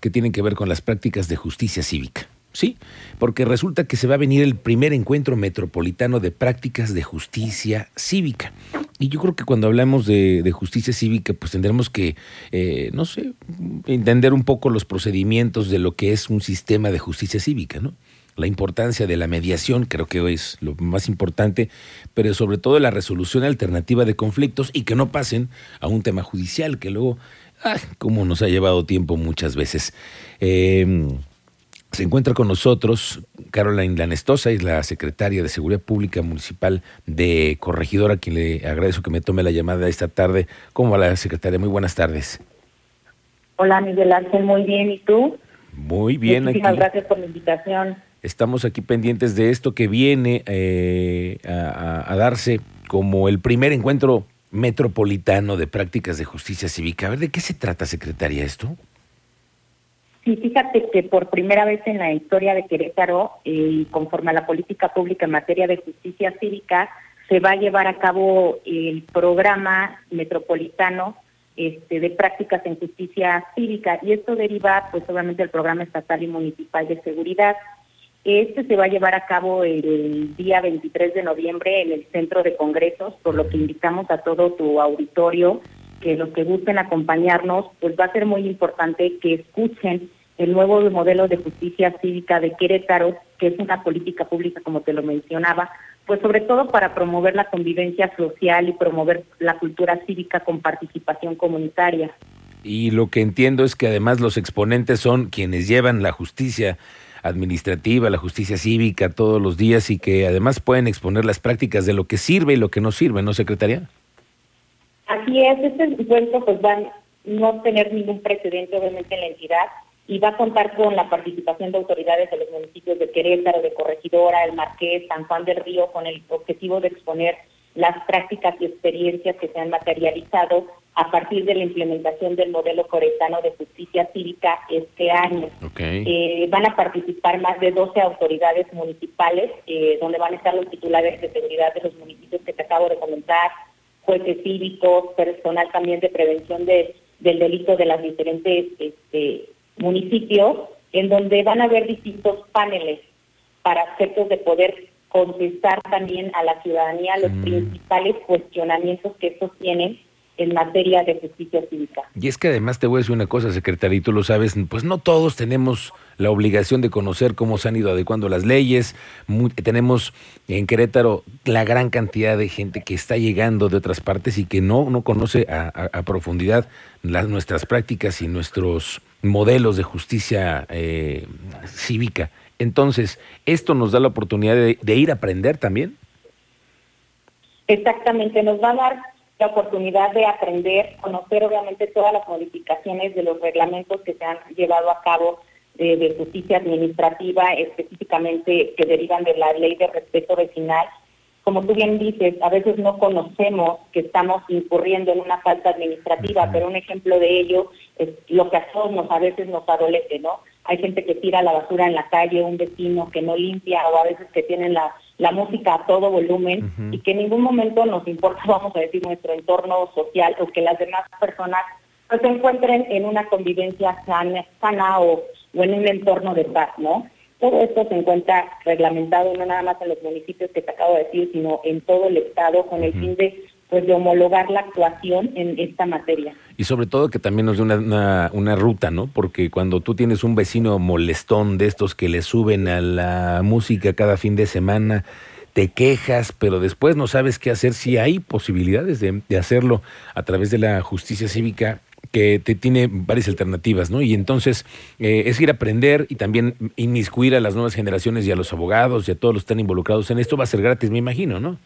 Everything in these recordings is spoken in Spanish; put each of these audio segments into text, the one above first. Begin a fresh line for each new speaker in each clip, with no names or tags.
que tienen que ver con las prácticas de justicia cívica. Sí, porque resulta que se va a venir el primer encuentro metropolitano de prácticas de justicia cívica. Y yo creo que cuando hablamos de, justicia cívica, pues tendremos que, eh, no sé, entender un poco los procedimientos de lo que es un sistema de justicia cívica, ¿no? La importancia de la mediación, creo que es lo más importante, pero sobre todo la resolución alternativa de conflictos y que no pasen a un tema judicial, que luego, ah, como nos ha llevado tiempo muchas veces. Eh, se encuentra con nosotros Caroline Lanestosa, es la secretaria de Seguridad Pública Municipal de Corregidora, a quien le agradezco que me tome la llamada esta tarde. ¿Cómo va la secretaria? Muy buenas tardes.
Hola Miguel Ángel, muy bien. ¿Y tú?
Muy bien.
Muchísimas gracias por la invitación.
Estamos aquí pendientes de esto que viene eh, a darse como el primer encuentro metropolitano de prácticas de justicia cívica. A ver, ¿de qué se trata, secretaria, esto?
Sí, fíjate que por primera vez en la historia de Querétaro, eh, conforme a la política pública en materia de justicia cívica, se va a llevar a cabo el programa metropolitano este, de prácticas en justicia cívica y esto deriva pues obviamente del programa estatal y municipal de seguridad. Este se va a llevar a cabo el día 23 de noviembre en el centro de congresos, por lo que invitamos a todo tu auditorio que los que gusten acompañarnos, pues va a ser muy importante que escuchen el nuevo modelo de justicia cívica de Querétaro, que es una política pública, como te lo mencionaba, pues sobre todo para promover la convivencia social y promover la cultura cívica con participación comunitaria.
Y lo que entiendo es que además los exponentes son quienes llevan la justicia administrativa, la justicia cívica todos los días y que además pueden exponer las prácticas de lo que sirve y lo que no sirve, ¿no, secretaria?
Así es, este encuentro pues va a no tener ningún precedente obviamente en la entidad y va a contar con la participación de autoridades de los municipios de Querétaro, de Corregidora, El Marqués, San Juan del Río, con el objetivo de exponer las prácticas y experiencias que se han materializado a partir de la implementación del modelo coretano de justicia cívica este año. Eh, van a participar más de 12 autoridades municipales, eh, donde van a estar los titulares de seguridad de los municipios que te acabo de comentar, jueces cívicos, personal también de prevención de, del delito de las diferentes este, municipios, en donde van a haber distintos paneles para efectos de poder contestar también a la ciudadanía los mm. principales cuestionamientos que estos tienen en materia de justicia cívica.
Y es que además te voy a decir una cosa, secretario, y tú lo sabes, pues no todos tenemos la obligación de conocer cómo se han ido adecuando las leyes. tenemos en Querétaro la gran cantidad de gente que está llegando de otras partes y que no, no conoce a, profundidad las, nuestras prácticas y nuestros modelos de justicia eh, cívica. Entonces, ¿esto nos da la oportunidad de, de ir a aprender también?
Exactamente, nos va a dar la oportunidad de aprender, conocer obviamente todas las modificaciones de los reglamentos que se han llevado a cabo de, justicia administrativa, específicamente que derivan de la ley de respeto vecinal. Como tú bien dices, a veces no conocemos que estamos incurriendo en una falta administrativa, pero un ejemplo de ello es lo que a todos nos, a veces nos adolece, ¿no? Hay gente que tira la basura en la calle, un vecino que no limpia o a veces que tienen la, la música a todo volumen y que en ningún momento nos importa, vamos a decir, nuestro entorno social o que las demás personas pues, se encuentren en una convivencia sana, sana o o en un entorno de paz, ¿no? Todo esto se encuentra reglamentado no nada más en los municipios que te acabo de decir, sino en todo el Estado con el fin de pues de homologar la actuación en esta materia.
Y sobre todo que también nos dé una, una, ruta, ¿no? Porque cuando tú tienes un vecino molestón de estos que le suben a la música cada fin de semana, te quejas, pero después no sabes qué hacer, si hay posibilidades de, de hacerlo a través de la justicia cívica que te tiene varias alternativas, ¿no? Y entonces eh, es ir a aprender y también inmiscuir a las nuevas generaciones y a los abogados y a todos los que están involucrados en esto va a ser gratis, me imagino, ¿no?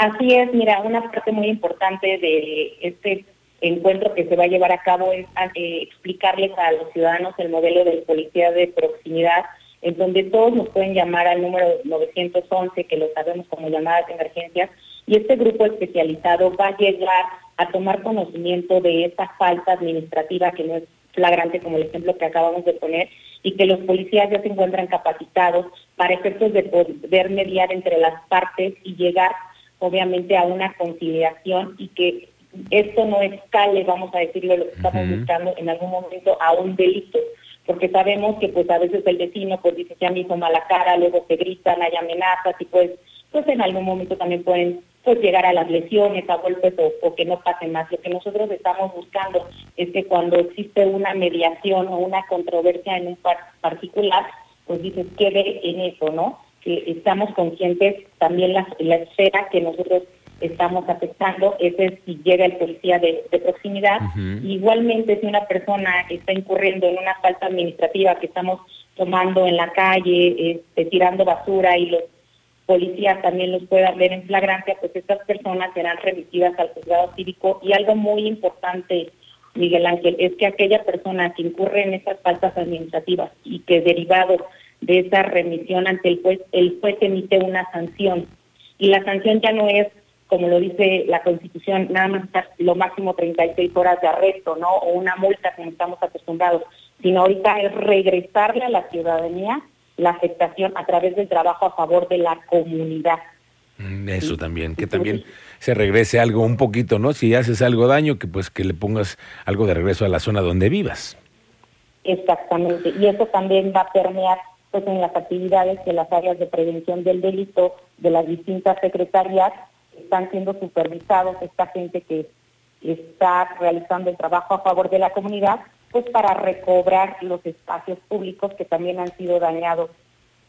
Así es, mira, una parte muy importante de este encuentro que se va a llevar a cabo es eh, explicarles a los ciudadanos el modelo de policía de proximidad, en donde todos nos pueden llamar al número 911, que lo sabemos como llamadas de emergencia, y este grupo especializado va a llegar a tomar conocimiento de esta falta administrativa que no es flagrante como el ejemplo que acabamos de poner y que los policías ya se encuentran capacitados para efectos de poder mediar entre las partes y llegar obviamente a una conciliación y que esto no escale, vamos a decirlo, lo que estamos buscando en algún momento a un delito, porque sabemos que pues a veces el vecino pues dice ya me hizo mala cara, luego se gritan, hay amenazas y pues pues en algún momento también pueden pues llegar a las lesiones, a golpes o, que no pase más. Lo que nosotros estamos buscando es que cuando existe una mediación o una controversia en un particular, pues dices, quede en eso, ¿no? Que estamos conscientes también la, la esfera que nosotros estamos afectando, ese es si llega el policía de, proximidad. Igualmente, si una persona está incurriendo en una falta administrativa que estamos tomando en la calle, este, tirando basura y los policías también los puedan ver en flagrancia, pues estas personas serán remitidas al juzgado cívico. Y algo muy importante, Miguel Ángel, es que aquella persona que incurre en esas faltas administrativas y que derivado de esa remisión ante el juez, el juez emite una sanción. Y la sanción ya no es, como lo dice la Constitución, nada más lo máximo 36 horas de arresto, ¿no? O una multa como estamos acostumbrados, sino ahorita es regresarle a la ciudadanía la afectación a través del trabajo a favor de la comunidad.
Mm, eso también, que también se regrese algo un poquito, ¿no? Si haces algo daño, que pues que le pongas algo de regreso a la zona donde vivas.
Exactamente, y eso también va a permear pues en las actividades de las áreas de prevención del delito de las distintas secretarías están siendo supervisados esta gente que está realizando el trabajo a favor de la comunidad pues para recobrar los espacios públicos que también han sido dañados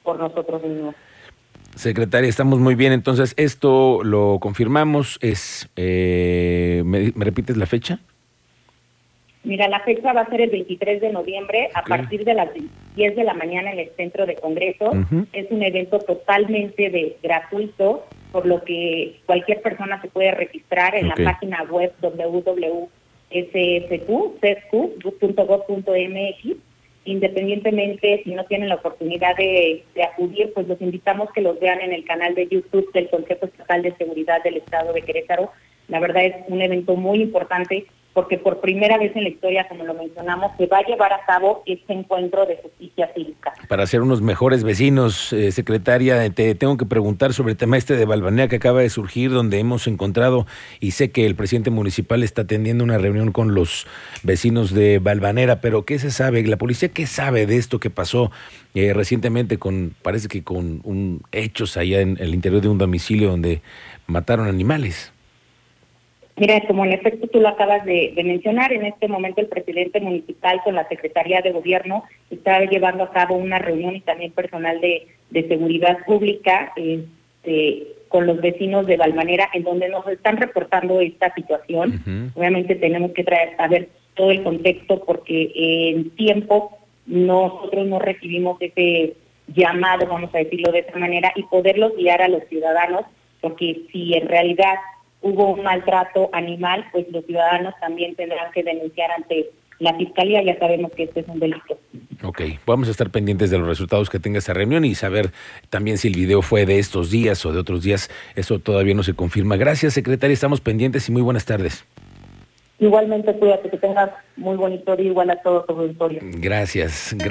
por nosotros mismos.
Secretaria, estamos muy bien. Entonces, esto lo confirmamos. Es, eh, ¿me, repites la fecha?
Mira, la fecha va a ser el 23 de noviembre a partir de las 10 de la mañana en el Centro de Congreso. Es un evento totalmente de gratuito, por lo que cualquier persona se puede registrar en la página web www sfq.gov.mx. Independientemente si no tienen la oportunidad de, de, acudir, pues los invitamos que los vean en el canal de YouTube del Consejo Estatal de Seguridad del Estado de Querétaro. La verdad es un evento muy importante porque por primera vez en la historia, como lo mencionamos, se va a llevar a cabo este encuentro de justicia cívica.
Para ser unos mejores vecinos, eh, secretaria, te tengo que preguntar sobre el tema este de Balvanera que acaba de surgir, donde hemos encontrado, y sé que el presidente municipal está atendiendo una reunión con los vecinos de Balvanera, pero ¿qué se sabe? ¿La policía qué sabe de esto que pasó eh, recientemente con, parece que con un, hechos allá en el interior de un domicilio donde mataron animales?
Mira, como en efecto tú lo acabas de, mencionar, en este momento el presidente municipal con la Secretaría de Gobierno está llevando a cabo una reunión y también personal de, seguridad pública este, con los vecinos de Valmanera, en donde nos están reportando esta situación. Obviamente tenemos que traer a ver todo el contexto porque en tiempo nosotros no recibimos ese llamado, vamos a decirlo de esa manera, y poderlos guiar a los ciudadanos, porque si en realidad hubo un maltrato animal, pues los ciudadanos también tendrán que denunciar ante la fiscalía, ya sabemos que este es un delito.
Ok, vamos a estar pendientes de los resultados que tenga esta reunión y saber también si el video fue de estos días o de otros días, eso todavía no se confirma. Gracias, secretaria, estamos pendientes y muy buenas tardes.
Igualmente, cuídate, que tengas muy bonito día, igual a todo tu auditorio.
Gracias.